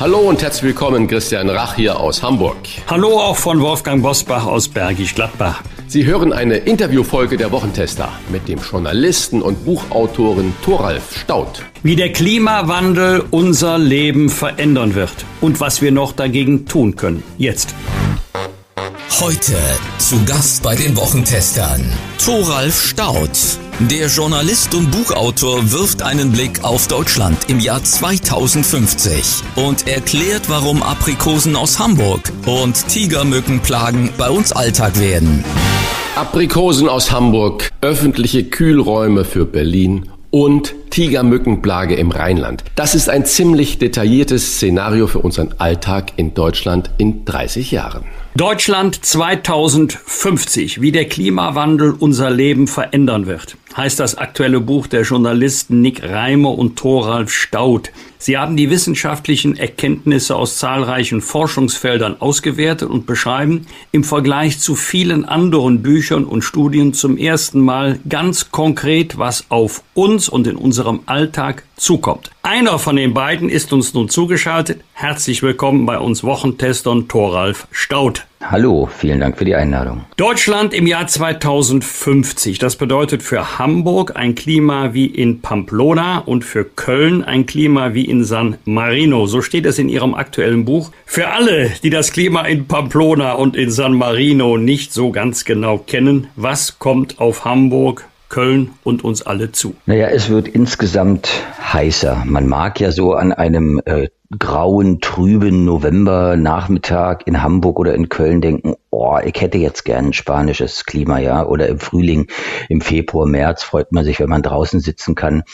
Hallo und herzlich willkommen, Christian Rach hier aus Hamburg. Hallo auch von Wolfgang Bosbach aus Bergisch Gladbach. Sie hören eine Interviewfolge der Wochentester mit dem Journalisten und Buchautoren Thoralf Staud. Wie der Klimawandel unser Leben verändern wird und was wir noch dagegen tun können. Jetzt. Heute zu Gast bei den Wochentestern Thoralf Staud. Der Journalist und Buchautor wirft einen Blick auf Deutschland im Jahr 2050 und erklärt, warum Aprikosen aus Hamburg und Tigermückenplagen bei uns Alltag werden. Aprikosen aus Hamburg, öffentliche Kühlräume für Berlin und Tigermückenplage im Rheinland. Das ist ein ziemlich detailliertes Szenario für unseren Alltag in Deutschland in 30 Jahren. Deutschland 2050, wie der Klimawandel unser Leben verändern wird, heißt das aktuelle Buch der Journalisten Nick Reimer und Thoralf Staud. Sie haben die wissenschaftlichen Erkenntnisse aus zahlreichen Forschungsfeldern ausgewertet und beschreiben im Vergleich zu vielen anderen Büchern und Studien zum ersten Mal ganz konkret, was auf uns und in unserem Alltag zukommt. Einer von den beiden ist uns nun zugeschaltet. Herzlich willkommen bei uns Wochentestern Thoralf Staud. Hallo, vielen Dank für die Einladung. Deutschland im Jahr 2050. Das bedeutet für Hamburg ein Klima wie in Pamplona und für Köln ein Klima wie in San Marino. So steht es in Ihrem aktuellen Buch. Für alle, die das Klima in Pamplona und in San Marino nicht so ganz genau kennen, was kommt auf Hamburg, Köln und uns alle zu? Naja, es wird insgesamt heißer. Man mag ja so an einem äh, grauen, trüben November-Nachmittag in Hamburg oder in Köln denken, oh, ich hätte jetzt gern ein spanisches Klima, ja, oder im Frühling, im Februar, März freut man sich, wenn man draußen sitzen kann.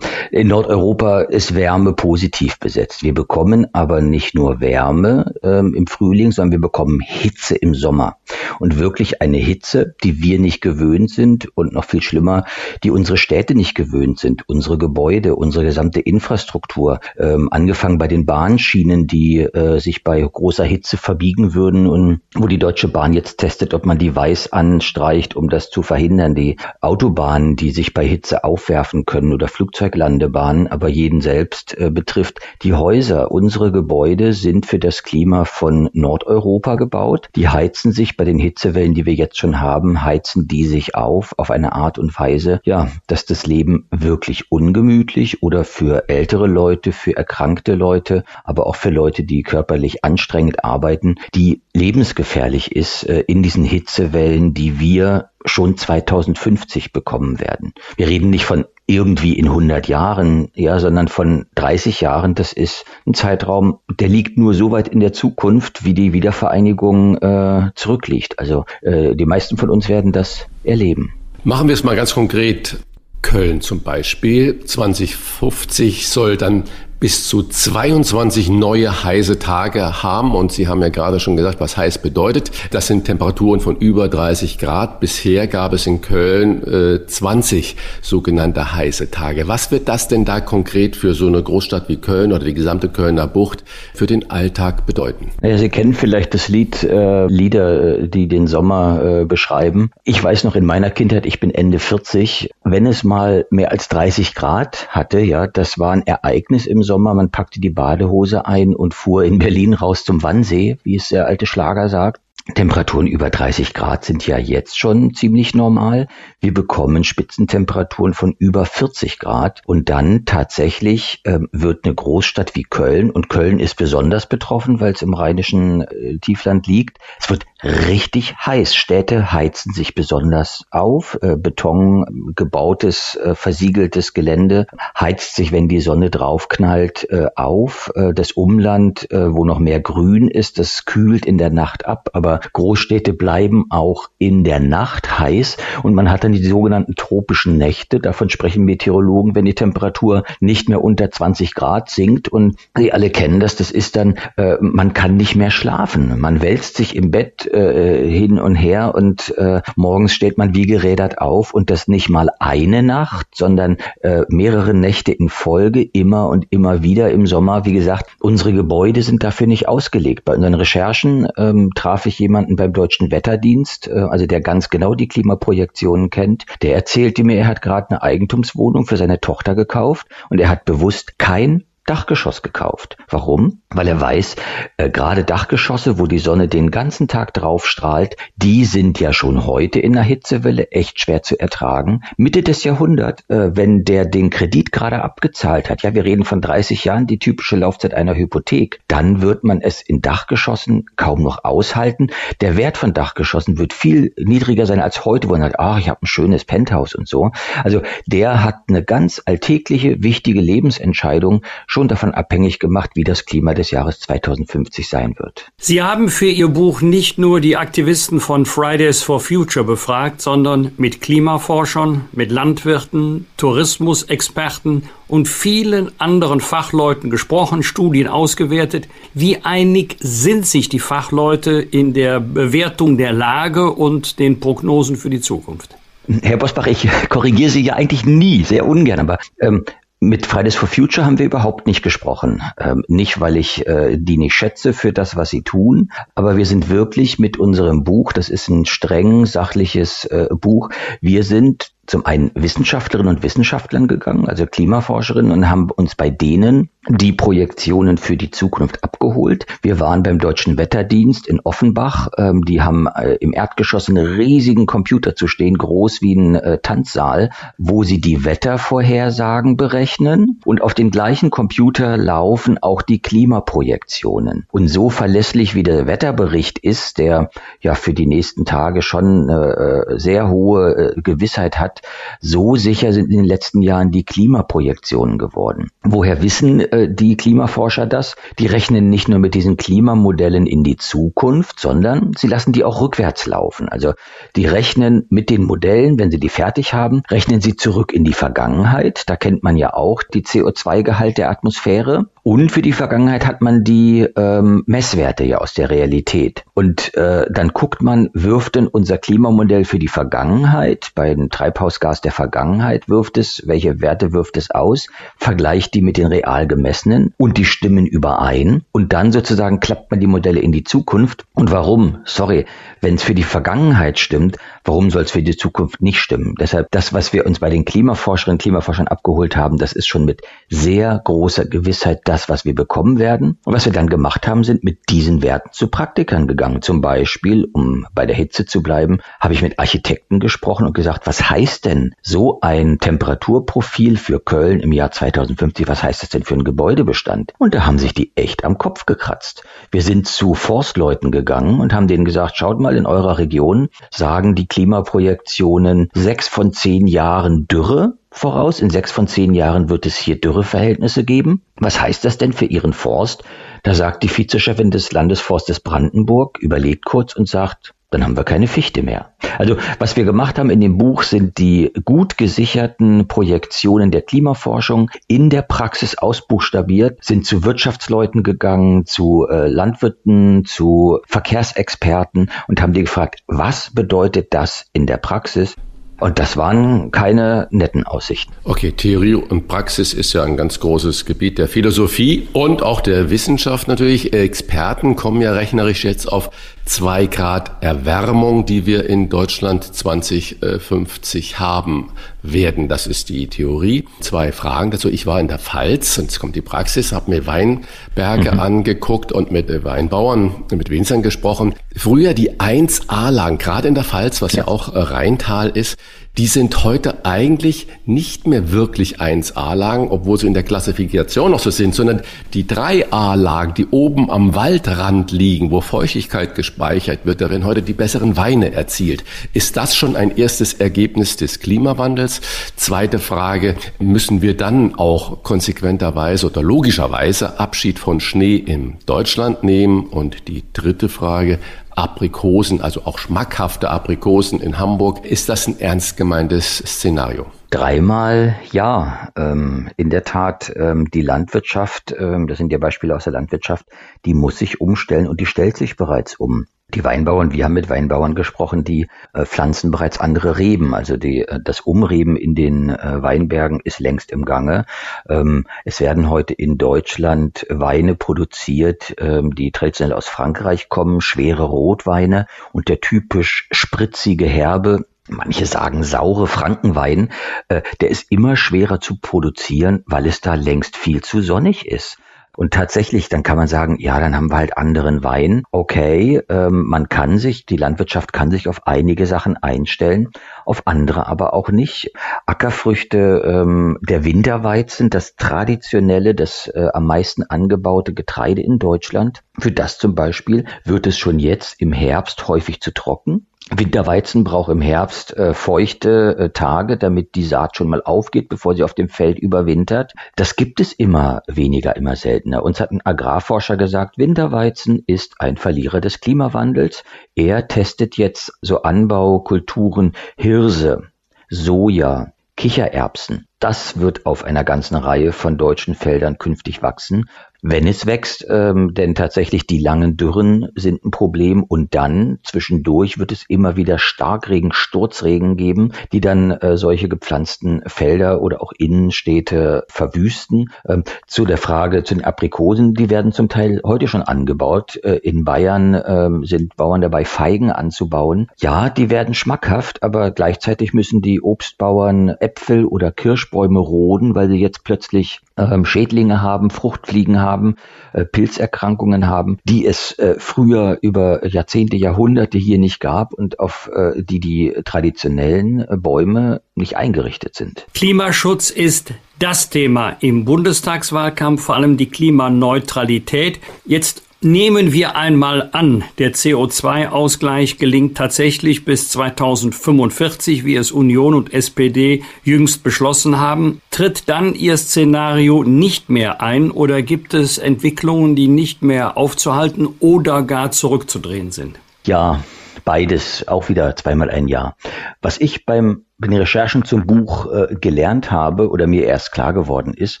In Nordeuropa ist Wärme positiv besetzt. Wir bekommen aber nicht nur Wärme ähm, im Frühling, sondern wir bekommen Hitze im Sommer. Und wirklich eine Hitze, die wir nicht gewöhnt sind und noch viel schlimmer, die unsere Städte nicht gewöhnt sind, unsere Gebäude, unsere gesamte Infrastruktur, ähm, angefangen bei den Bahnschienen, die äh, sich bei großer Hitze verbiegen würden und wo die Deutsche Bahn Bahn jetzt testet, ob man die weiß anstreicht, um das zu verhindern. Die Autobahnen, die sich bei Hitze aufwerfen können oder Flugzeuglandebahnen, aber jeden selbst äh, betrifft. Die Häuser, unsere Gebäude sind für das Klima von Nordeuropa gebaut. Die heizen sich bei den Hitzewellen, die wir jetzt schon haben, heizen die sich auf auf eine Art und Weise, ja, dass das Leben wirklich ungemütlich oder für ältere Leute, für erkrankte Leute, aber auch für Leute, die körperlich anstrengend arbeiten, die lebensgefährlich ist äh, in diesen Hitzewellen, die wir schon 2050 bekommen werden. Wir reden nicht von irgendwie in 100 Jahren, ja, sondern von 30 Jahren. Das ist ein Zeitraum, der liegt nur so weit in der Zukunft, wie die Wiedervereinigung äh, zurückliegt. Also äh, die meisten von uns werden das erleben. Machen wir es mal ganz konkret. Köln zum Beispiel. 2050 soll dann bis zu 22 neue heiße Tage haben. Und Sie haben ja gerade schon gesagt, was heiß bedeutet. Das sind Temperaturen von über 30 Grad. Bisher gab es in Köln äh, 20 sogenannte heiße Tage. Was wird das denn da konkret für so eine Großstadt wie Köln oder die gesamte Kölner Bucht für den Alltag bedeuten? Ja, Sie kennen vielleicht das Lied, äh, Lieder, äh, die den Sommer äh, beschreiben. Ich weiß noch in meiner Kindheit, ich bin Ende 40, wenn es mal mehr als 30 Grad hatte, ja, das war ein Ereignis im Sommer. Man packte die Badehose ein und fuhr in Berlin raus zum Wannsee, wie es der alte Schlager sagt. Temperaturen über 30 Grad sind ja jetzt schon ziemlich normal. Wir bekommen Spitzentemperaturen von über 40 Grad und dann tatsächlich äh, wird eine Großstadt wie Köln und Köln ist besonders betroffen, weil es im rheinischen äh, Tiefland liegt. Es wird richtig heiß. Städte heizen sich besonders auf. Äh, Beton gebautes, äh, versiegeltes Gelände heizt sich, wenn die Sonne draufknallt, äh, auf. Äh, das Umland, wo noch mehr Grün ist, das kühlt in der Nacht ab, aber Großstädte bleiben auch in der Nacht heiß und man hat dann die sogenannten tropischen Nächte. Davon sprechen Meteorologen, wenn die Temperatur nicht mehr unter 20 Grad sinkt und Sie alle kennen das, das ist dann, äh, man kann nicht mehr schlafen. Man wälzt sich im Bett äh, hin und her und äh, morgens steht man wie gerädert auf und das nicht mal eine Nacht, sondern äh, mehrere Nächte in Folge, immer und immer wieder im Sommer. Wie gesagt, unsere Gebäude sind dafür nicht ausgelegt. Bei unseren Recherchen ähm, traf ich jemanden beim Deutschen Wetterdienst, äh, also der ganz genau die Klimaprojektionen kennt. Der erzählte mir, er hat gerade eine Eigentumswohnung für seine Tochter gekauft und er hat bewusst kein Dachgeschoss gekauft. Warum? Weil er weiß, äh, gerade Dachgeschosse, wo die Sonne den ganzen Tag drauf strahlt, die sind ja schon heute in der Hitzewelle echt schwer zu ertragen. Mitte des Jahrhunderts, äh, wenn der den Kredit gerade abgezahlt hat, ja, wir reden von 30 Jahren, die typische Laufzeit einer Hypothek, dann wird man es in Dachgeschossen kaum noch aushalten. Der Wert von Dachgeschossen wird viel niedriger sein als heute, wo man sagt, ach, ich habe ein schönes Penthouse und so. Also der hat eine ganz alltägliche, wichtige Lebensentscheidung schon schon davon abhängig gemacht, wie das Klima des Jahres 2050 sein wird. Sie haben für Ihr Buch nicht nur die Aktivisten von Fridays for Future befragt, sondern mit Klimaforschern, mit Landwirten, Tourismusexperten und vielen anderen Fachleuten gesprochen, Studien ausgewertet. Wie einig sind sich die Fachleute in der Bewertung der Lage und den Prognosen für die Zukunft? Herr Bosbach, ich korrigiere Sie ja eigentlich nie, sehr ungern, aber ähm, mit Fridays for Future haben wir überhaupt nicht gesprochen. Ähm, nicht, weil ich äh, die nicht schätze für das, was sie tun, aber wir sind wirklich mit unserem Buch, das ist ein streng sachliches äh, Buch, wir sind zum einen Wissenschaftlerinnen und Wissenschaftlern gegangen, also Klimaforscherinnen, und haben uns bei denen die Projektionen für die Zukunft abgeholt. Wir waren beim Deutschen Wetterdienst in Offenbach. Ähm, die haben äh, im Erdgeschoss einen riesigen Computer zu stehen, groß wie ein äh, Tanzsaal, wo sie die Wettervorhersagen berechnen. Und auf dem gleichen Computer laufen auch die Klimaprojektionen. Und so verlässlich wie der Wetterbericht ist, der ja für die nächsten Tage schon eine äh, sehr hohe äh, Gewissheit hat, so sicher sind in den letzten Jahren die Klimaprojektionen geworden. Woher wissen äh, die Klimaforscher das? Die rechnen nicht nur mit diesen Klimamodellen in die Zukunft, sondern sie lassen die auch rückwärts laufen. Also die rechnen mit den Modellen, wenn sie die fertig haben, rechnen sie zurück in die Vergangenheit. Da kennt man ja auch die CO2-Gehalt der Atmosphäre und für die Vergangenheit hat man die ähm, Messwerte ja aus der Realität. Und äh, dann guckt man, wirft denn unser Klimamodell für die Vergangenheit, bei dem Treibhausgas der Vergangenheit wirft es, welche Werte wirft es aus, vergleicht die mit den real gemessenen und die stimmen überein. Und dann sozusagen klappt man die Modelle in die Zukunft. Und warum? Sorry, wenn es für die Vergangenheit stimmt, warum soll es für die Zukunft nicht stimmen? Deshalb das, was wir uns bei den Klimaforscherinnen und Klimaforschern abgeholt haben, das ist schon mit sehr großer Gewissheit das, was wir bekommen werden. Und was wir dann gemacht haben, sind mit diesen Werten zu Praktikern gegangen. Zum Beispiel, um bei der Hitze zu bleiben, habe ich mit Architekten gesprochen und gesagt, was heißt denn so ein Temperaturprofil für Köln im Jahr 2050? Was heißt das denn für einen Gebäudebestand? Und da haben sich die echt am Kopf gekratzt. Wir sind zu Forstleuten gegangen und haben denen gesagt, schaut mal in eurer Region, sagen die Klimaprojektionen sechs von zehn Jahren Dürre voraus. In sechs von zehn Jahren wird es hier Dürreverhältnisse geben. Was heißt das denn für Ihren Forst? Da sagt die Vizechefin des Landesforstes Brandenburg, überlegt kurz und sagt, dann haben wir keine Fichte mehr. Also was wir gemacht haben in dem Buch sind die gut gesicherten Projektionen der Klimaforschung in der Praxis ausbuchstabiert, sind zu Wirtschaftsleuten gegangen, zu äh, Landwirten, zu Verkehrsexperten und haben die gefragt, was bedeutet das in der Praxis? Und das waren keine netten Aussichten. Okay, Theorie und Praxis ist ja ein ganz großes Gebiet der Philosophie und auch der Wissenschaft natürlich. Experten kommen ja rechnerisch jetzt auf zwei Grad Erwärmung, die wir in Deutschland 2050 haben werden. Das ist die Theorie. Zwei Fragen dazu. Ich war in der Pfalz, und jetzt kommt die Praxis, habe mir Weinberge mhm. angeguckt und mit Weinbauern, mit Winzern gesprochen. Früher die 1A-Lagen, gerade in der Pfalz, was ja, ja auch Rheintal ist, die sind heute eigentlich nicht mehr wirklich 1A-Lagen, obwohl sie in der Klassifikation noch so sind, sondern die 3A-Lagen, die oben am Waldrand liegen, wo Feuchtigkeit gespeichert wird, da werden heute die besseren Weine erzielt. Ist das schon ein erstes Ergebnis des Klimawandels? Zweite Frage, müssen wir dann auch konsequenterweise oder logischerweise Abschied von Schnee in Deutschland nehmen? Und die dritte Frage, Aprikosen, also auch schmackhafte Aprikosen in Hamburg. Ist das ein ernst gemeintes Szenario? Dreimal ja. Ähm, in der Tat, ähm, die Landwirtschaft, ähm, das sind ja Beispiele aus der Landwirtschaft, die muss sich umstellen und die stellt sich bereits um. Die Weinbauern, wir haben mit Weinbauern gesprochen, die äh, pflanzen bereits andere Reben. Also die, äh, das Umreben in den äh, Weinbergen ist längst im Gange. Ähm, es werden heute in Deutschland Weine produziert, ähm, die traditionell aus Frankreich kommen, schwere Rotweine und der typisch spritzige Herbe manche sagen saure Frankenwein, äh, der ist immer schwerer zu produzieren, weil es da längst viel zu sonnig ist. Und tatsächlich, dann kann man sagen, ja, dann haben wir halt anderen Wein. Okay, ähm, man kann sich, die Landwirtschaft kann sich auf einige Sachen einstellen, auf andere aber auch nicht. Ackerfrüchte, ähm, der Winterweizen, das traditionelle, das äh, am meisten angebaute Getreide in Deutschland. Für das zum Beispiel wird es schon jetzt im Herbst häufig zu trocken. Winterweizen braucht im Herbst äh, feuchte äh, Tage, damit die Saat schon mal aufgeht, bevor sie auf dem Feld überwintert. Das gibt es immer weniger, immer seltener. Uns hat ein Agrarforscher gesagt, Winterweizen ist ein Verlierer des Klimawandels. Er testet jetzt so Anbaukulturen Hirse, Soja, Kichererbsen. Das wird auf einer ganzen Reihe von deutschen Feldern künftig wachsen wenn es wächst, ähm, denn tatsächlich die langen Dürren sind ein Problem und dann zwischendurch wird es immer wieder Starkregen, Sturzregen geben, die dann äh, solche gepflanzten Felder oder auch Innenstädte verwüsten. Ähm, zu der Frage zu den Aprikosen, die werden zum Teil heute schon angebaut. Äh, in Bayern ähm, sind Bauern dabei, Feigen anzubauen. Ja, die werden schmackhaft, aber gleichzeitig müssen die Obstbauern Äpfel oder Kirschbäume roden, weil sie jetzt plötzlich Schädlinge haben, Fruchtfliegen haben, äh, Pilzerkrankungen haben, die es äh, früher über Jahrzehnte, Jahrhunderte hier nicht gab und auf äh, die die traditionellen Bäume nicht eingerichtet sind. Klimaschutz ist das Thema im Bundestagswahlkampf, vor allem die Klimaneutralität. Jetzt Nehmen wir einmal an, der CO2-Ausgleich gelingt tatsächlich bis 2045, wie es Union und SPD jüngst beschlossen haben. Tritt dann Ihr Szenario nicht mehr ein oder gibt es Entwicklungen, die nicht mehr aufzuhalten oder gar zurückzudrehen sind? Ja, beides, auch wieder zweimal ein Jahr. Was ich beim bei den Recherchen zum Buch äh, gelernt habe oder mir erst klar geworden ist,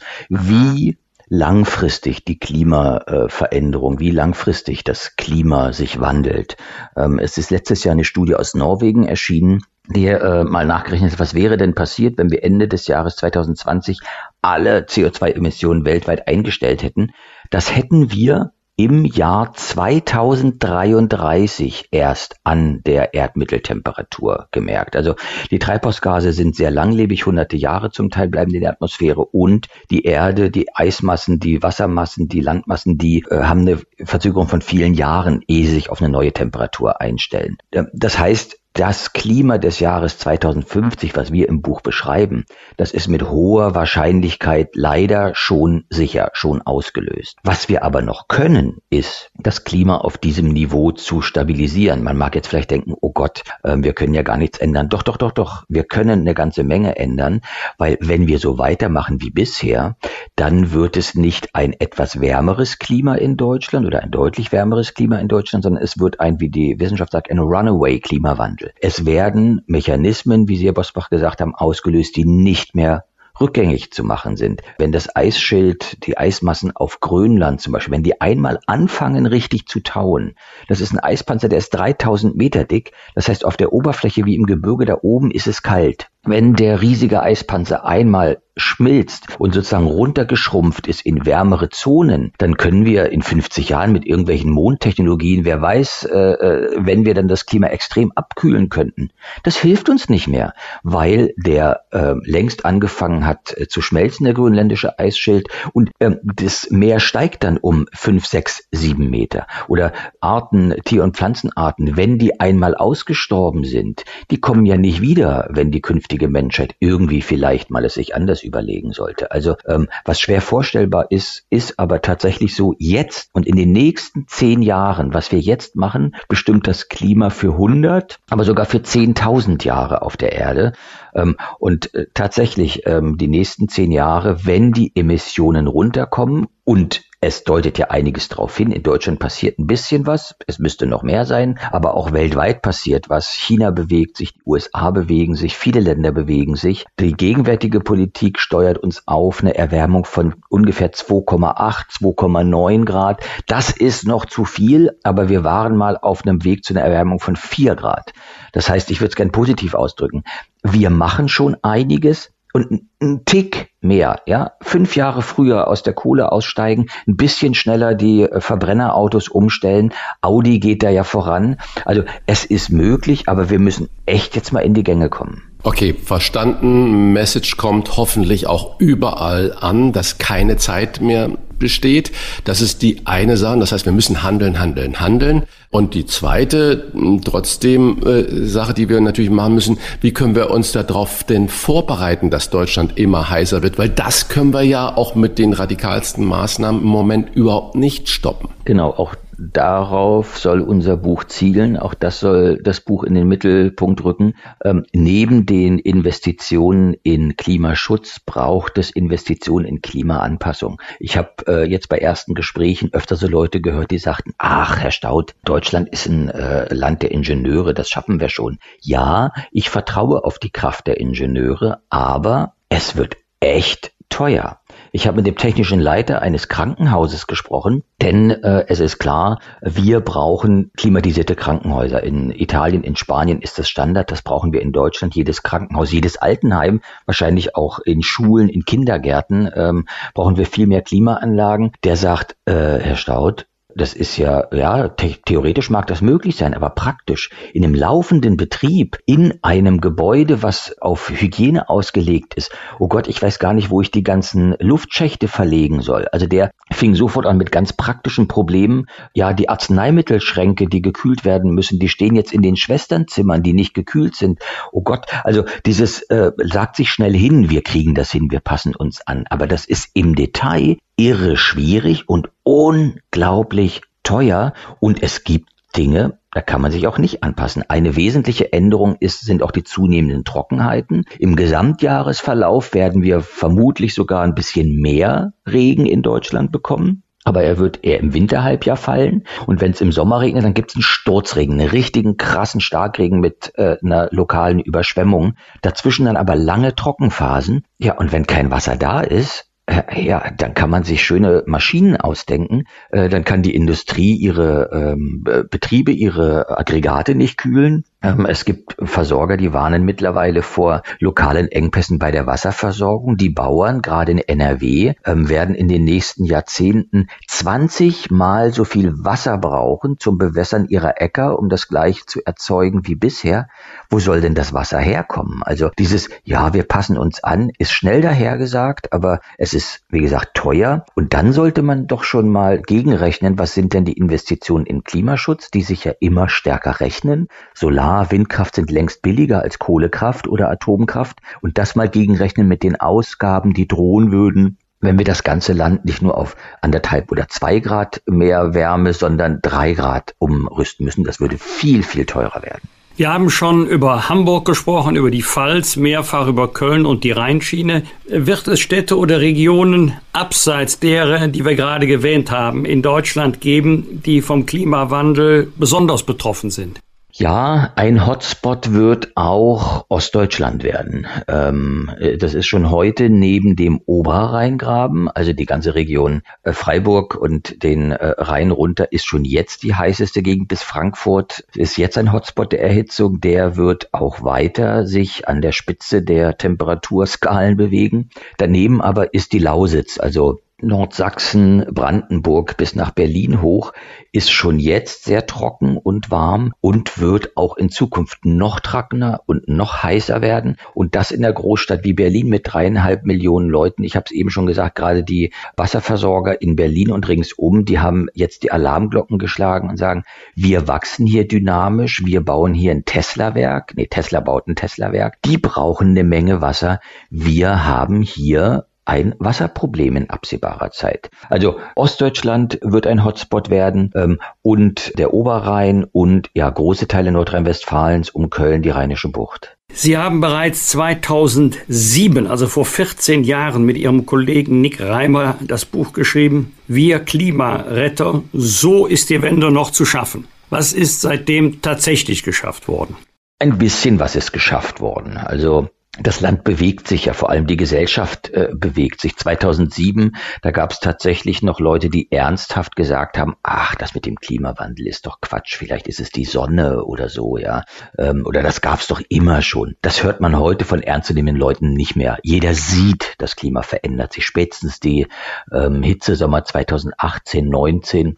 wie langfristig die Klimaveränderung, wie langfristig das Klima sich wandelt. Ähm, es ist letztes Jahr eine Studie aus Norwegen erschienen, die äh, mal nachgerechnet hat, was wäre denn passiert, wenn wir Ende des Jahres 2020 alle CO2-Emissionen weltweit eingestellt hätten. Das hätten wir im Jahr 2033 erst an der Erdmitteltemperatur gemerkt. Also die Treibhausgase sind sehr langlebig, hunderte Jahre zum Teil bleiben in der Atmosphäre und die Erde, die Eismassen, die Wassermassen, die Landmassen, die äh, haben eine Verzögerung von vielen Jahren, ehe sie sich auf eine neue Temperatur einstellen. Das heißt, das Klima des Jahres 2050, was wir im Buch beschreiben, das ist mit hoher Wahrscheinlichkeit leider schon sicher, schon ausgelöst. Was wir aber noch können, ist, das Klima auf diesem Niveau zu stabilisieren. Man mag jetzt vielleicht denken, oh Gott, äh, wir können ja gar nichts ändern. Doch, doch, doch, doch, wir können eine ganze Menge ändern, weil wenn wir so weitermachen wie bisher, dann wird es nicht ein etwas wärmeres Klima in Deutschland oder ein deutlich wärmeres Klima in Deutschland, sondern es wird ein, wie die Wissenschaft sagt, ein Runaway-Klimawandel. Es werden Mechanismen, wie Sie, Herr Bosbach gesagt haben, ausgelöst, die nicht mehr rückgängig zu machen sind. Wenn das Eisschild, die Eismassen auf Grönland zum Beispiel, wenn die einmal anfangen richtig zu tauen, das ist ein Eispanzer, der ist 3000 Meter dick, das heißt auf der Oberfläche wie im Gebirge da oben ist es kalt. Wenn der riesige Eispanzer einmal schmilzt und sozusagen runtergeschrumpft ist in wärmere Zonen, dann können wir in 50 Jahren mit irgendwelchen Mondtechnologien, wer weiß, äh, äh, wenn wir dann das Klima extrem abkühlen könnten. Das hilft uns nicht mehr, weil der äh, längst angefangen hat äh, zu schmelzen, der grönländische Eisschild, und äh, das Meer steigt dann um 5, 6, 7 Meter. Oder Arten, Tier- und Pflanzenarten, wenn die einmal ausgestorben sind, die kommen ja nicht wieder, wenn die künftig künftige Menschheit irgendwie vielleicht mal es sich anders überlegen sollte. Also ähm, was schwer vorstellbar ist, ist aber tatsächlich so jetzt und in den nächsten zehn Jahren, was wir jetzt machen, bestimmt das Klima für 100, aber sogar für 10.000 Jahre auf der Erde. Ähm, und äh, tatsächlich ähm, die nächsten zehn Jahre, wenn die Emissionen runterkommen und Es deutet ja einiges darauf hin. In Deutschland passiert ein bisschen was. Es müsste noch mehr sein. Aber auch weltweit passiert was. China bewegt sich, die USA bewegen sich, viele Länder bewegen sich. Die gegenwärtige Politik steuert uns auf eine Erwärmung von ungefähr 2,8, 2,9 Grad. Das ist noch zu viel, aber wir waren mal auf einem Weg zu einer Erwärmung von 4 Grad. Das heißt, ich würde es gern positiv ausdrücken. Wir machen schon einiges und ein Tick mehr, ja, fünf Jahre früher aus der Kohle aussteigen, ein bisschen schneller die äh, Verbrennerautos umstellen. Audi geht da ja voran. Also es ist möglich, aber wir müssen echt jetzt mal in die Gänge kommen. Okay, verstanden. Message kommt hoffentlich auch überall an, dass keine Zeit mehr besteht. Das ist die eine Sache. Das heißt, wir müssen handeln, handeln, handeln. Und die zweite, trotzdem äh, Sache, die wir natürlich machen müssen, wie können wir uns darauf denn vorbereiten, dass Deutschland immer heißer wird? Weil das können wir ja auch mit den radikalsten Maßnahmen im Moment überhaupt nicht stoppen. Genau, auch darauf soll unser Buch zielen. Auch das soll das Buch in den Mittelpunkt rücken. Ähm, neben den Investitionen in Klimaschutz braucht es Investitionen in Klimaanpassung. Ich habe äh, jetzt bei ersten Gesprächen öfter so Leute gehört, die sagten, ach, Herr Staud, Deutschland ist ein äh, Land der Ingenieure, das schaffen wir schon. Ja, ich vertraue auf die Kraft der Ingenieure, aber es wird echt teuer. Ich habe mit dem technischen Leiter eines Krankenhauses gesprochen, denn äh, es ist klar, wir brauchen klimatisierte Krankenhäuser. In Italien, in Spanien ist das Standard, das brauchen wir in Deutschland. Jedes Krankenhaus, jedes Altenheim, wahrscheinlich auch in Schulen, in Kindergärten ähm, brauchen wir viel mehr Klimaanlagen. Der sagt, äh, Herr Staud, das ist ja, ja, theoretisch mag das möglich sein, aber praktisch in einem laufenden Betrieb, in einem Gebäude, was auf Hygiene ausgelegt ist. Oh Gott, ich weiß gar nicht, wo ich die ganzen Luftschächte verlegen soll. Also der fing sofort an mit ganz praktischen Problemen. Ja, die Arzneimittelschränke, die gekühlt werden müssen, die stehen jetzt in den Schwesternzimmern, die nicht gekühlt sind. Oh Gott, also dieses äh, sagt sich schnell hin, wir kriegen das hin, wir passen uns an. Aber das ist im Detail irre schwierig und unglaublich teuer und es gibt Dinge, da kann man sich auch nicht anpassen. Eine wesentliche Änderung ist, sind auch die zunehmenden Trockenheiten. Im Gesamtjahresverlauf werden wir vermutlich sogar ein bisschen mehr Regen in Deutschland bekommen. Aber er wird eher im Winterhalbjahr fallen. Und wenn es im Sommer regnet, dann gibt es einen Sturzregen, einen richtigen krassen Starkregen mit äh, einer lokalen Überschwemmung. Dazwischen dann aber lange Trockenphasen. Ja, und wenn kein Wasser da ist, äh, ja, dann kann man sich schöne Maschinen ausdenken. Äh, dann kann die Industrie ihre ähm, Betriebe, ihre Aggregate nicht kühlen. Ähm, es gibt Versorger, die warnen mittlerweile vor lokalen Engpässen bei der Wasserversorgung. Die Bauern, gerade in NRW, ähm, werden in den nächsten Jahrzehnten 20 mal so viel Wasser brauchen zum Bewässern ihrer Äcker, um das gleiche zu erzeugen wie bisher. Wo soll denn das Wasser herkommen? Also dieses, ja, wir passen uns an, ist schnell dahergesagt, aber es ist, wie gesagt, teuer. Und dann sollte man doch schon mal gegenrechnen, was sind denn die Investitionen in Klimaschutz, die sich ja immer stärker rechnen. Solar Solar, Windkraft sind längst billiger als Kohlekraft oder Atomkraft und das mal gegenrechnen mit den Ausgaben, die drohen würden, wenn wir das ganze Land nicht nur auf anderthalb oder zwei Grad mehr Wärme, sondern drei Grad umrüsten müssen. Das würde viel, viel teurer werden. Wir haben schon über Hamburg gesprochen, über die Pfalz, mehrfach über Köln und die Rheinschiene. Wird es Städte oder Regionen abseits derer, die wir gerade gewähnt haben, in Deutschland geben, die vom Klimawandel besonders betroffen sind? Ja, ein Hotspot wird auch Ostdeutschland werden. Ähm, das ist schon heute neben dem Oberrheingraben, also die ganze Region äh, Freiburg und den äh, Rhein runter, ist schon jetzt die heißeste Gegend bis Frankfurt. Ist jetzt ein Hotspot der Erhitzung. Der wird auch weiter sich an der Spitze der Temperaturskalen bewegen. Daneben aber ist die Lausitz, also Nordsachsen, Brandenburg bis nach Berlin hoch ist schon jetzt sehr trocken und warm und wird auch in Zukunft noch trockener und noch heißer werden. Und das in der Großstadt wie Berlin mit dreieinhalb Millionen Leuten. Ich habe es eben schon gesagt, gerade die Wasserversorger in Berlin und ringsum, die haben jetzt die Alarmglocken geschlagen und sagen, wir wachsen hier dynamisch, wir bauen hier ein Tesla-Werk. Nee, Tesla baut ein Tesla-Werk. Die brauchen eine Menge Wasser. Wir haben hier ein Wasserproblem in absehbarer Zeit. Also Ostdeutschland wird ein Hotspot werden ähm, und der Oberrhein und ja große Teile Nordrhein-Westfalens um Köln die Rheinische Bucht. Sie haben bereits 2007, also vor 14 Jahren, mit Ihrem Kollegen Nick Reimer das Buch geschrieben, Wir Klimaretter, so ist die Wende noch zu schaffen. Was ist seitdem tatsächlich geschafft worden? Ein bisschen was ist geschafft worden. Also das Land bewegt sich ja, vor allem die Gesellschaft äh, bewegt sich. 2007, da gab es tatsächlich noch Leute, die ernsthaft gesagt haben, ach, das mit dem Klimawandel ist doch Quatsch, vielleicht ist es die Sonne oder so, ja. Ähm, oder das gab es doch immer schon. Das hört man heute von ernstzunehmenden Leuten nicht mehr. Jeder sieht, das Klima verändert sich. Spätestens die ähm, Hitzesommer 2018, 19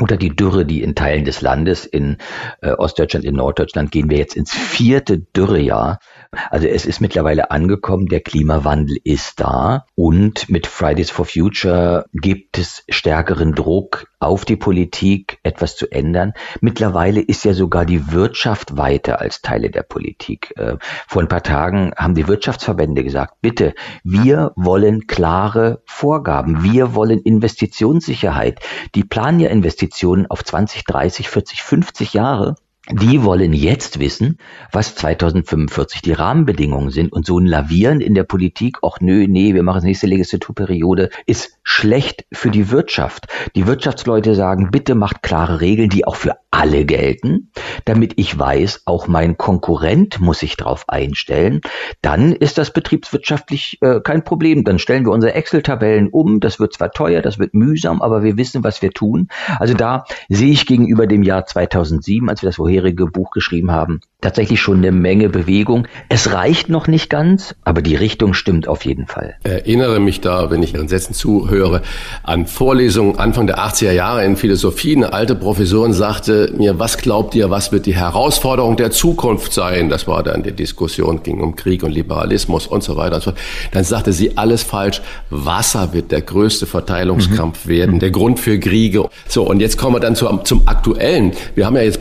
oder die Dürre, die in Teilen des Landes, in äh, Ostdeutschland, in Norddeutschland, gehen wir jetzt ins vierte Dürrejahr. Also es ist mittlerweile angekommen, der Klimawandel ist da und mit Fridays for Future gibt es stärkeren Druck auf die Politik, etwas zu ändern. Mittlerweile ist ja sogar die Wirtschaft weiter als Teile der Politik. Äh, vor ein paar Tagen haben die Wirtschaftsverbände gesagt, bitte, wir wollen klare Vorgaben, wir wollen Investitionssicherheit. Die planen ja Investitionen auf 20, 30, 40, 50 Jahre die wollen jetzt wissen, was 2045 die Rahmenbedingungen sind und so ein Lavieren in der Politik, ach nö, nee, wir machen es nächste Legislaturperiode, ist schlecht für die Wirtschaft. Die Wirtschaftsleute sagen, bitte macht klare Regeln, die auch für alle gelten, damit ich weiß, auch mein Konkurrent muss sich darauf einstellen. Dann ist das betriebswirtschaftlich äh, kein Problem. Dann stellen wir unsere Excel-Tabellen um. Das wird zwar teuer, das wird mühsam, aber wir wissen, was wir tun. Also da sehe ich gegenüber dem Jahr 2007, als wir das vorherige Buch geschrieben haben, tatsächlich schon eine Menge Bewegung. Es reicht noch nicht ganz, aber die Richtung stimmt auf jeden Fall. Erinnere mich da, wenn ich Ihren Sätzen zuhöre, an Vorlesungen Anfang der 80er Jahre in Philosophie. Eine alte Professorin sagte mir, was glaubt ihr, was wird die Herausforderung der Zukunft sein? Das war dann die Diskussion, ging um Krieg und Liberalismus und so weiter und so fort. Dann sagte sie, alles falsch. Wasser wird der größte Verteilungskampf mhm. werden, der Grund für Kriege. So, und jetzt kommen wir dann zum, zum Aktuellen. Wir haben ja jetzt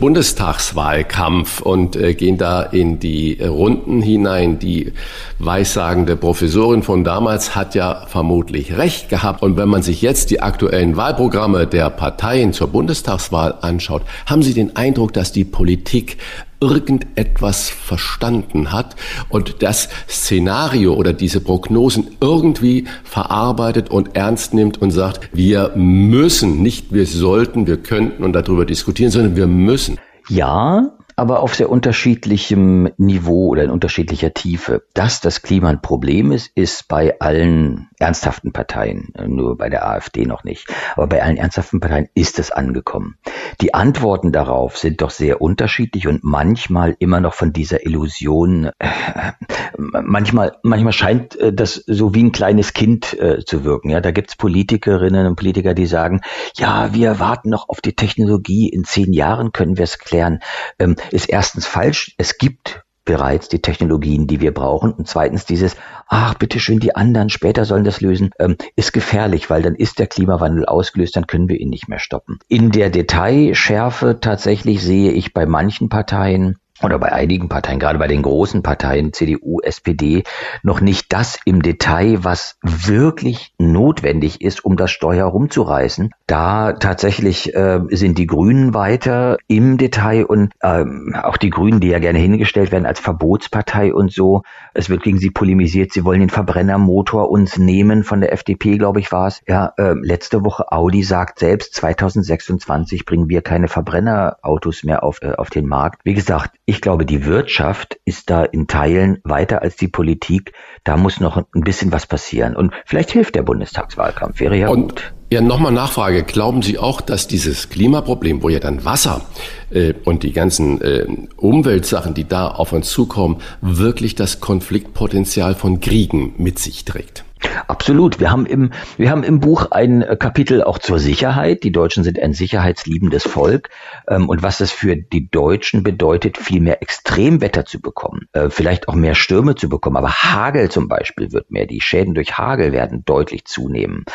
Bundestagswahlkampf und äh, gehen da in die Runden hinein. Die weissagende Professorin von damals hat ja vermutlich recht gehabt. Und wenn man sich jetzt die aktuellen Wahlprogramme der Parteien zur Bundestagswahl anschaut, haben Sie den Eindruck, dass die Politik irgendetwas verstanden hat und das Szenario oder diese Prognosen irgendwie verarbeitet und ernst nimmt und sagt, wir müssen, nicht wir sollten, wir könnten und darüber diskutieren, sondern wir müssen. Ja, aber auf sehr unterschiedlichem Niveau oder in unterschiedlicher Tiefe. Dass das Klima ein Problem ist, ist bei allen ernsthaften Parteien, nur bei der AfD noch nicht, aber bei allen ernsthaften Parteien ist es angekommen. Die Antworten darauf sind doch sehr unterschiedlich und manchmal immer noch von dieser Illusion, äh, manchmal, manchmal scheint äh, das so wie ein kleines Kind äh, zu wirken. Ja, da gibt's Politikerinnen und Politiker, die sagen, ja, wir warten noch auf die Technologie, in zehn Jahren können wir es klären. Ähm, ist erstens falsch. Es gibt bereits die Technologien, die wir brauchen. Und zweitens dieses, ach, bitteschön, die anderen später sollen das lösen, ähm, ist gefährlich, weil dann ist der Klimawandel ausgelöst, dann können wir ihn nicht mehr stoppen. In der Detailschärfe tatsächlich sehe ich bei manchen Parteien oder bei einigen Parteien, gerade bei den großen Parteien, CDU, SPD, noch nicht das im Detail, was wirklich notwendig ist, um das Steuer rumzureißen. Da tatsächlich äh, sind die Grünen weiter im Detail und ähm, auch die Grünen, die ja gerne hingestellt werden als Verbotspartei und so. Es wird gegen sie polemisiert, sie wollen den Verbrennermotor uns nehmen, von der FDP, glaube ich, war es. Ja, äh, letzte Woche Audi sagt selbst, 2026 bringen wir keine Verbrennerautos mehr auf, äh, auf den Markt. Wie gesagt, ich glaube, die Wirtschaft ist da in Teilen weiter als die Politik. Da muss noch ein bisschen was passieren. Und vielleicht hilft der Bundestagswahlkampf, wäre ja Und gut. Ja, nochmal Nachfrage. Glauben Sie auch, dass dieses Klimaproblem, wo ja dann Wasser äh, und die ganzen äh, Umweltsachen, die da auf uns zukommen, wirklich das Konfliktpotenzial von Kriegen mit sich trägt? Absolut. Wir haben im, wir haben im Buch ein äh, Kapitel auch zur Sicherheit. Die Deutschen sind ein sicherheitsliebendes Volk. Ähm, und was das für die Deutschen bedeutet, viel mehr Extremwetter zu bekommen, äh, vielleicht auch mehr Stürme zu bekommen. Aber Hagel zum Beispiel wird mehr. Die Schäden durch Hagel werden deutlich zunehmen.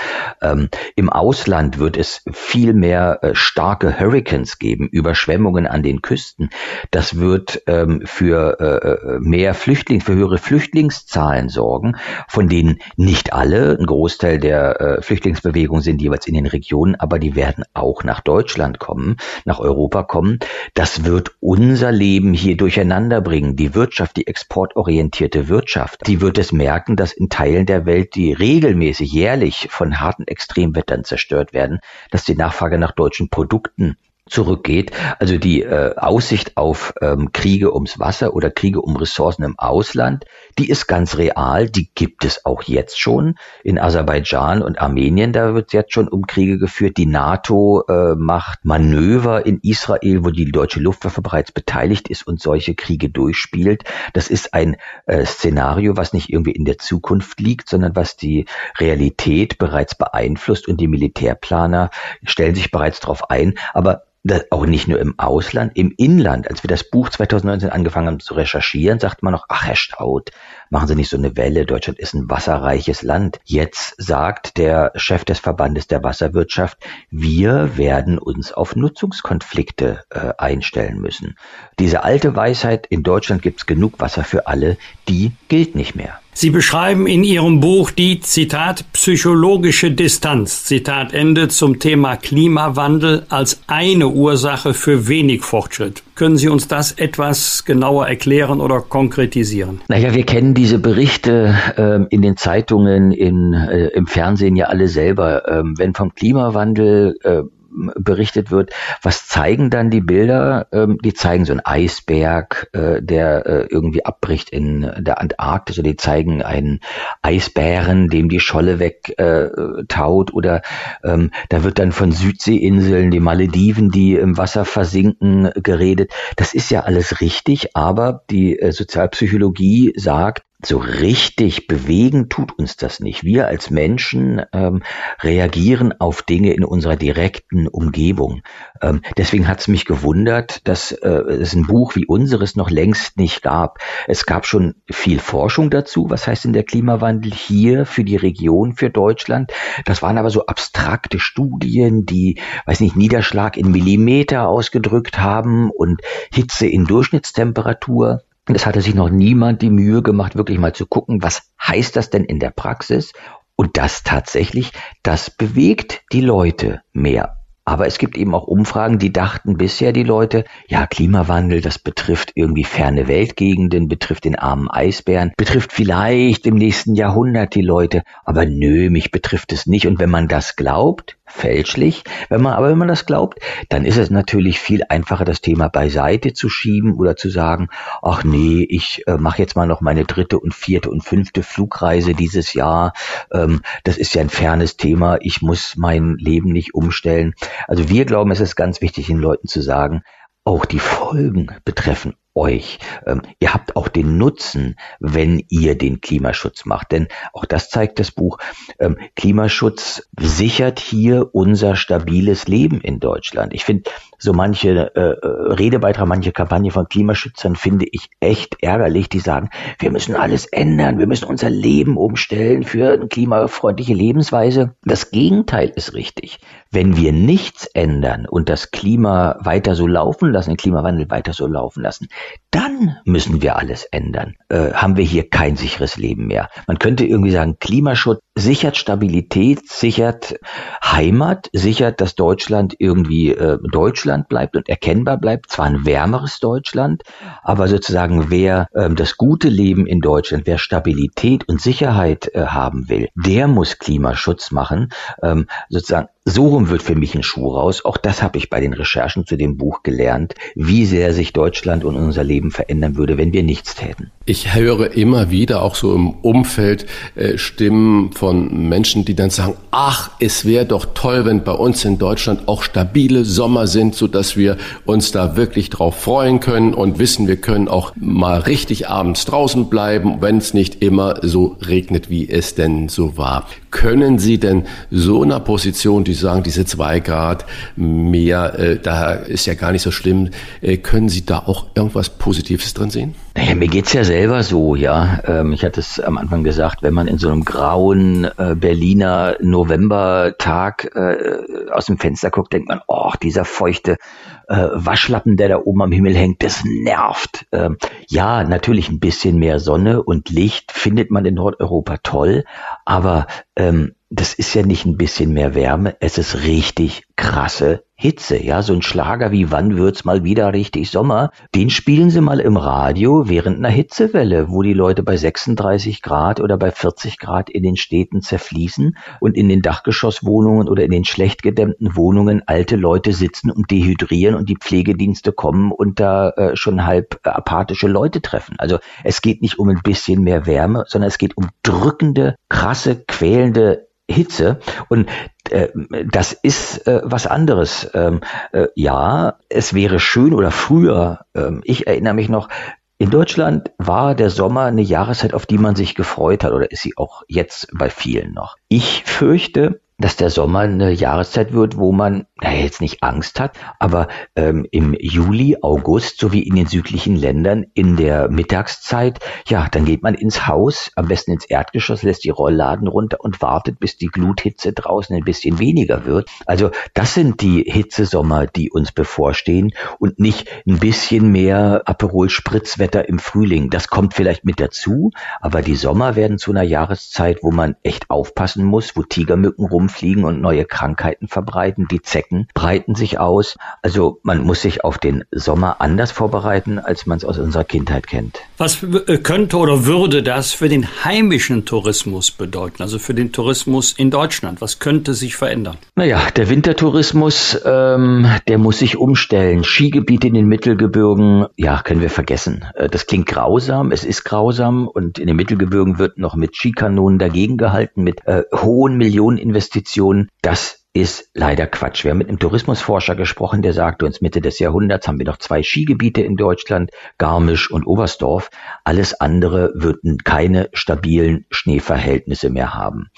Ähm, Im Ausland wird es viel mehr äh, starke Hurricanes geben, Überschwemmungen an den Küsten. Das wird ähm, für mehr Flüchtlinge, für höhere Flüchtlingszahlen sorgen, von denen nicht Nicht alle, ein Großteil der äh, Flüchtlingsbewegung sind jeweils in den Regionen, aber die werden auch nach Deutschland kommen, nach Europa kommen. Das wird unser Leben hier durcheinander bringen. Die Wirtschaft, die exportorientierte Wirtschaft, die wird es merken, dass in Teilen der Welt, die regelmäßig jährlich von harten Extremwettern zerstört werden, dass die Nachfrage nach deutschen Produkten zurückgeht. Also die äh, Aussicht auf ähm, Kriege ums Wasser oder Kriege um Ressourcen im Ausland, die ist ganz real, die gibt es auch jetzt schon. In Aserbaidschan und Armenien, da wird jetzt schon um Kriege geführt. Die NATO äh, macht Manöver in Israel, wo die deutsche Luftwaffe bereits beteiligt ist und solche Kriege durchspielt. Das ist ein äh, Szenario, was nicht irgendwie in der Zukunft liegt, sondern was die Realität bereits beeinflusst und die Militärplaner stellen sich bereits darauf ein. Aber auch nicht nur im Ausland, im Inland. Als wir das Buch 2019 angefangen haben zu recherchieren, sagt man noch, ach Herr Staud, machen Sie nicht so eine Welle, Deutschland ist ein wasserreiches Land. Jetzt sagt der Chef des Verbandes der Wasserwirtschaft, wir werden uns auf Nutzungskonflikte äh, einstellen müssen. Diese alte Weisheit, in Deutschland gibt's genug Wasser für alle, die gilt nicht mehr. Sie beschreiben in Ihrem Buch die, Zitat, psychologische Distanz, Zitat Ende, zum Thema Klimawandel als eine Ursache für wenig Fortschritt. Können Sie uns das etwas genauer erklären oder konkretisieren? Naja, wir kennen diese Berichte äh, in den Zeitungen, in, äh, im Fernsehen ja alle selber. Ähm, wenn vom Klimawandel äh, berichtet wird. Was zeigen dann die Bilder? Ähm, die zeigen so einen Eisberg, äh, der äh, irgendwie abbricht in der Antarktis oder die zeigen einen Eisbären, dem die Scholle wegtaut äh, oder ähm, da wird dann von Südseeinseln, die Malediven, die im Wasser versinken, geredet. Das ist ja alles richtig, aber die äh, Sozialpsychologie sagt, so richtig bewegen tut uns das nicht. Wir als Menschen ähm, reagieren auf Dinge in unserer direkten Umgebung. Ähm, deswegen hat es mich gewundert, dass äh, es ein Buch wie unseres noch längst nicht gab. Es gab schon viel Forschung dazu. Was heißt denn der Klimawandel hier für die Region, für Deutschland? Das waren aber so abstrakte Studien, die, weiß nicht, Niederschlag in Millimeter ausgedrückt haben und Hitze in Durchschnittstemperatur. Und es hatte sich noch niemand die Mühe gemacht, wirklich mal zu gucken, was heißt das denn in der Praxis? Und das tatsächlich, das bewegt die Leute mehr. Aber es gibt eben auch Umfragen, die dachten bisher die Leute, ja, Klimawandel, das betrifft irgendwie ferne Weltgegenden, betrifft den armen Eisbären, betrifft vielleicht im nächsten Jahrhundert die Leute, aber nö, mich betrifft es nicht. Und wenn man das glaubt, fälschlich. Wenn man, aber wenn man das glaubt, dann ist es natürlich viel einfacher, das Thema beiseite zu schieben oder zu sagen, ach nee, ich äh, mache jetzt mal noch meine dritte und vierte und fünfte Flugreise dieses Jahr. Ähm, das ist ja ein fernes Thema. Ich muss mein Leben nicht umstellen. Also wir glauben, es ist ganz wichtig, den Leuten zu sagen, auch die Folgen betreffen euch. Ähm, ihr habt auch den Nutzen, wenn ihr den Klimaschutz macht. Denn auch das zeigt das Buch. Ähm, Klimaschutz sichert hier unser stabiles Leben in Deutschland. Ich finde so manche äh, Redebeitrag, manche Kampagne von Klimaschützern finde ich echt ärgerlich, die sagen, wir müssen alles ändern, wir müssen unser Leben umstellen für eine klimafreundliche Lebensweise. Das Gegenteil ist richtig. Wenn wir nichts ändern und das Klima weiter so laufen lassen, den Klimawandel weiter so laufen lassen, dann müssen wir alles ändern. Äh, haben wir hier kein sicheres Leben mehr. Man könnte irgendwie sagen, Klimaschutz sichert Stabilität, sichert Heimat, sichert, dass Deutschland irgendwie äh, Deutschland bleibt und erkennbar bleibt. Zwar ein wärmeres Deutschland, aber sozusagen wer äh, das gute Leben in Deutschland, wer Stabilität und Sicherheit äh, haben will, der muss Klimaschutz machen. Ähm, sozusagen so rum wird für mich ein Schuh raus. Auch das habe ich bei den Recherchen zu dem Buch gelernt, wie sehr sich Deutschland und unser Leben verändern würde, wenn wir nichts täten. Ich höre immer wieder auch so im Umfeld äh, Stimmen von Menschen, die dann sagen, ach, es wäre doch toll, wenn bei uns in Deutschland auch stabile Sommer sind, so dass wir uns da wirklich drauf freuen können und wissen, wir können auch mal richtig abends draußen bleiben, wenn es nicht immer so regnet, wie es denn so war. Können Sie denn so einer Position, die Sie sagen, diese zwei Grad mehr, äh, da ist ja gar nicht so schlimm. Äh, können Sie da auch irgendwas Positives drin sehen? Naja, mir geht's ja selber so, ja. Ähm, ich hatte es am Anfang gesagt, wenn man in so einem grauen äh, Berliner Novembertag äh, aus dem Fenster guckt, denkt man, oh, dieser feuchte äh, Waschlappen, der da oben am Himmel hängt, das nervt. Ähm, ja, natürlich ein bisschen mehr Sonne und Licht findet man in Nordeuropa toll, aber ähm, das ist ja nicht ein bisschen mehr Wärme, es ist richtig krasse Hitze, ja, so ein Schlager wie Wann wird's mal wieder richtig Sommer, den spielen sie mal im Radio während einer Hitzewelle, wo die Leute bei 36 Grad oder bei 40 Grad in den Städten zerfließen und in den Dachgeschosswohnungen oder in den schlecht gedämmten Wohnungen alte Leute sitzen und dehydrieren und die Pflegedienste kommen und da äh, schon halb apathische Leute treffen. Also es geht nicht um ein bisschen mehr Wärme, sondern es geht um drückende, krasse, quälende Hitze. Und äh, das ist äh, was anderes. Ähm, äh, ja, es wäre schön oder früher, ähm, ich erinnere mich noch, in Deutschland war der Sommer eine Jahreszeit, auf die man sich gefreut hat oder ist sie auch jetzt bei vielen noch. Ich fürchte, dass der Sommer eine Jahreszeit wird, wo man naja, jetzt nicht Angst hat, aber ähm, im Juli, August sowie in den südlichen Ländern in der Mittagszeit, ja, dann geht man ins Haus, am besten ins Erdgeschoss, lässt die Rollladen runter und wartet, bis die Gluthitze draußen ein bisschen weniger wird. Also das sind die Hitzesommer, die uns bevorstehen und nicht ein bisschen mehr Aperol-Spritzwetter im Frühling. Das kommt vielleicht mit dazu, aber die Sommer werden zu einer Jahreszeit, wo man echt aufpassen muss, wo Tigermücken rum rumfliegen und neue Krankheiten verbreiten. Die Zecken breiten sich aus. Also man muss sich auf den Sommer anders vorbereiten, als man es aus unserer Kindheit kennt. Was äh, könnte oder würde das für den heimischen Tourismus bedeuten, also für den Tourismus in Deutschland? Was könnte sich verändern? Naja, der Wintertourismus, ähm, der muss sich umstellen. Skigebiete in den Mittelgebirgen, ja, können wir vergessen. Äh, das klingt grausam, es ist grausam und in den Mittelgebirgen wird noch mit Skikanonen dagegen gehalten, mit äh, hohen Millioneninvestitionen Investitionen, das ist leider Quatsch. Wir haben mit einem Tourismusforscher gesprochen, der sagte uns, Mitte des Jahrhunderts haben wir noch zwei Skigebiete in Deutschland, Garmisch und Oberstdorf. Alles andere würden keine stabilen Schneeverhältnisse mehr haben.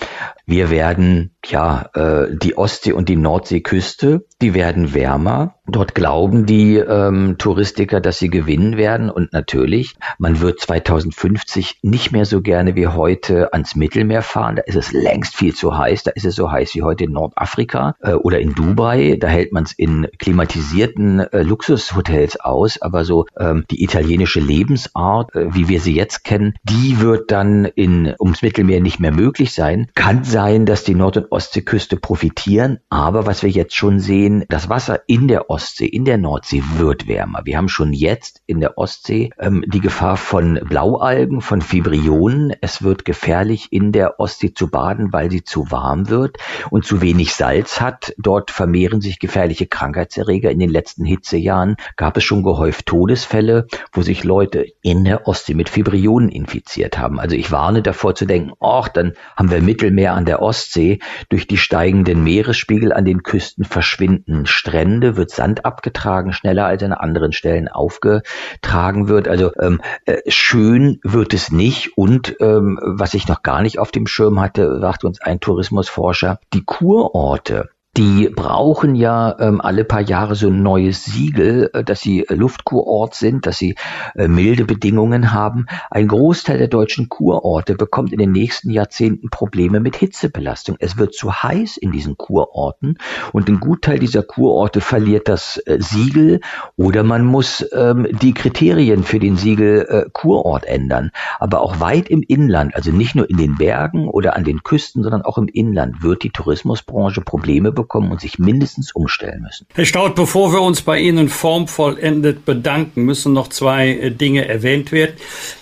Wir werden, ja, äh, die Ostsee- und die Nordseeküste, die werden wärmer. Dort glauben die ähm, Touristiker, dass sie gewinnen werden. Und natürlich, man wird 2050 nicht mehr so gerne wie heute ans Mittelmeer fahren. Da ist es längst viel zu heiß. Da ist es so heiß wie heute in Nordafrika äh, oder in Dubai. Da hält man es in klimatisierten äh, Luxushotels aus. Aber so ähm, die italienische Lebensart, äh, wie wir sie jetzt kennen, die wird dann in, ums Mittelmeer nicht mehr möglich sein. Kann sein, dass die Nord- und Ostseeküste profitieren. Aber was wir jetzt schon sehen, das Wasser in der Ostsee, in der Nordsee wird wärmer. Wir haben schon jetzt in der Ostsee ähm, die Gefahr von Blaualgen, von Fibrionen. Es wird gefährlich, in der Ostsee zu baden, weil sie zu warm wird und zu wenig Salz hat. Dort vermehren sich gefährliche Krankheitserreger. In den letzten Hitzejahren gab es schon gehäuft Todesfälle, wo sich Leute in der Ostsee mit Fibrionen infiziert haben. Also ich warne davor zu denken, ach, dann haben wir Mittelmeer an der Ostsee. Durch die steigenden Meeresspiegel an den Küsten verschwinden Strände, wird Sand abgetragen, schneller als an anderen Stellen aufgetragen wird. Also ähm, äh, schön wird es nicht. Und ähm, was ich noch gar nicht auf dem Schirm hatte, sagt uns ein Tourismusforscher, die Kurorte die brauchen ja ähm, alle paar Jahre so ein neues Siegel, äh, dass sie äh, Luftkurort sind, dass sie äh, milde Bedingungen haben. Ein Großteil der deutschen Kurorte bekommt in den nächsten Jahrzehnten Probleme mit Hitzebelastung. Es wird zu heiß in diesen Kurorten und ein Gutteil dieser Kurorte verliert das äh, Siegel oder man muss ähm, die Kriterien für den Siegel äh, Kurort ändern. Aber auch weit im Inland, also nicht nur in den Bergen oder an den Küsten, sondern auch im Inland wird die Tourismusbranche Probleme bekommen bekommen und sich mindestens umstellen müssen. Herr Staud, bevor wir uns bei Ihnen formvollendet bedanken, müssen noch zwei äh, Dinge erwähnt werden.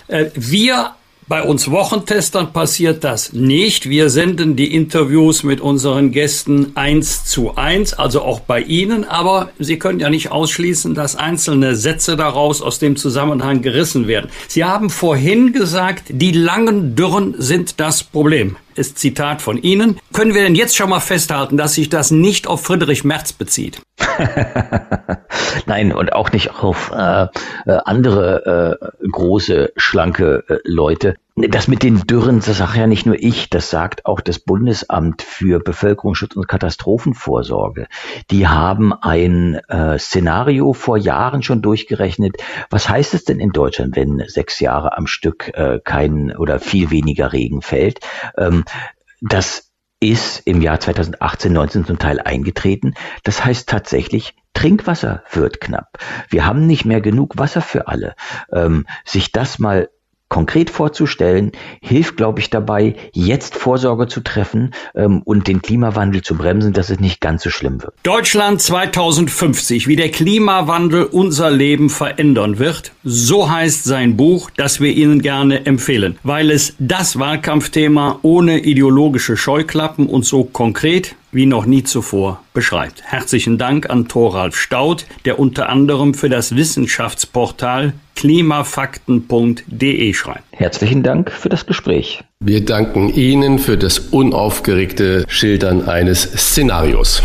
Äh, wir bei uns Wochentestern passiert das nicht. Wir senden die Interviews mit unseren Gästen eins zu eins, also auch bei Ihnen. Aber Sie können ja nicht ausschließen, dass einzelne Sätze daraus aus dem Zusammenhang gerissen werden. Sie haben vorhin gesagt, die langen Dürren sind das Problem ist Zitat von Ihnen. Können wir denn jetzt schon mal festhalten, dass sich das nicht auf Friedrich Merz bezieht? Nein, und auch nicht auf äh, äh, andere äh, große, schlanke äh, Leute. Das mit den Dürren, das sage ja nicht nur ich, das sagt auch das Bundesamt für Bevölkerungsschutz und Katastrophenvorsorge. Die haben ein äh, Szenario vor Jahren schon durchgerechnet. Was heißt es denn in Deutschland, wenn sechs Jahre am Stück äh, kein oder viel weniger Regen fällt? Ähm, das ist im Jahr 2018, 19 zum Teil eingetreten. Das heißt tatsächlich, Trinkwasser wird knapp. Wir haben nicht mehr genug Wasser für alle. Ähm, sich das mal konkret vorzustellen, hilft, glaube ich, dabei, jetzt Vorsorge zu treffen ähm, und den Klimawandel zu bremsen, dass es nicht ganz so schlimm wird. Deutschland 2050, wie der Klimawandel unser Leben verändern wird, so heißt sein Buch, das wir Ihnen gerne empfehlen, weil es das Wahlkampfthema ohne ideologische Scheuklappen und so konkret wie noch nie zuvor beschreibt. Herzlichen Dank an Thoralf Staud, der unter anderem für das Wissenschaftsportal klimafakten.de schreibt. Herzlichen Dank für das Gespräch. Wir danken Ihnen für das unaufgeregte Schildern eines Szenarios.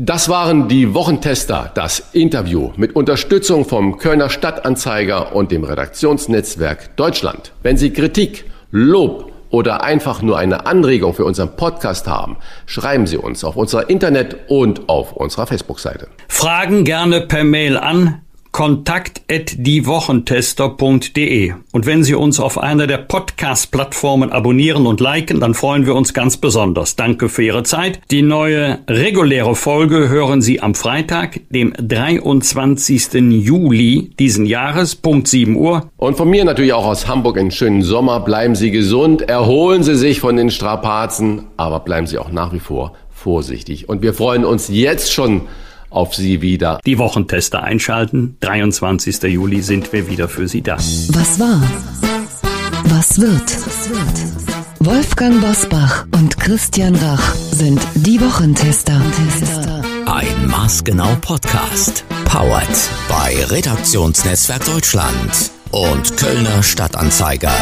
Das waren die Wochentester, das Interview mit Unterstützung vom Kölner Stadtanzeiger und dem Redaktionsnetzwerk Deutschland. Wenn Sie Kritik, Lob oder einfach nur eine Anregung für unseren Podcast haben, schreiben Sie uns auf unserer Internet- und auf unserer Facebook-Seite. Fragen gerne per Mail an kontakt@diewochentester.de. Und wenn Sie uns auf einer der Podcast-Plattformen abonnieren und liken, dann freuen wir uns ganz besonders. Danke für Ihre Zeit. Die neue reguläre Folge hören Sie am Freitag, dem 23. Juli diesen Jahres, Punkt 7 Uhr. Und von mir natürlich auch aus Hamburg einen schönen Sommer. Bleiben Sie gesund, erholen Sie sich von den Strapazen, aber bleiben Sie auch nach wie vor vorsichtig. Und wir freuen uns jetzt schon auf Sie wieder. Die Wochentester einschalten. 23. Juli sind wir wieder für Sie da. Was war? Was wird? Wolfgang Bosbach und Christian Rach sind die Wochentester. Ein maßgenau Podcast. Powered bei Redaktionsnetzwerk Deutschland und Kölner Stadtanzeiger.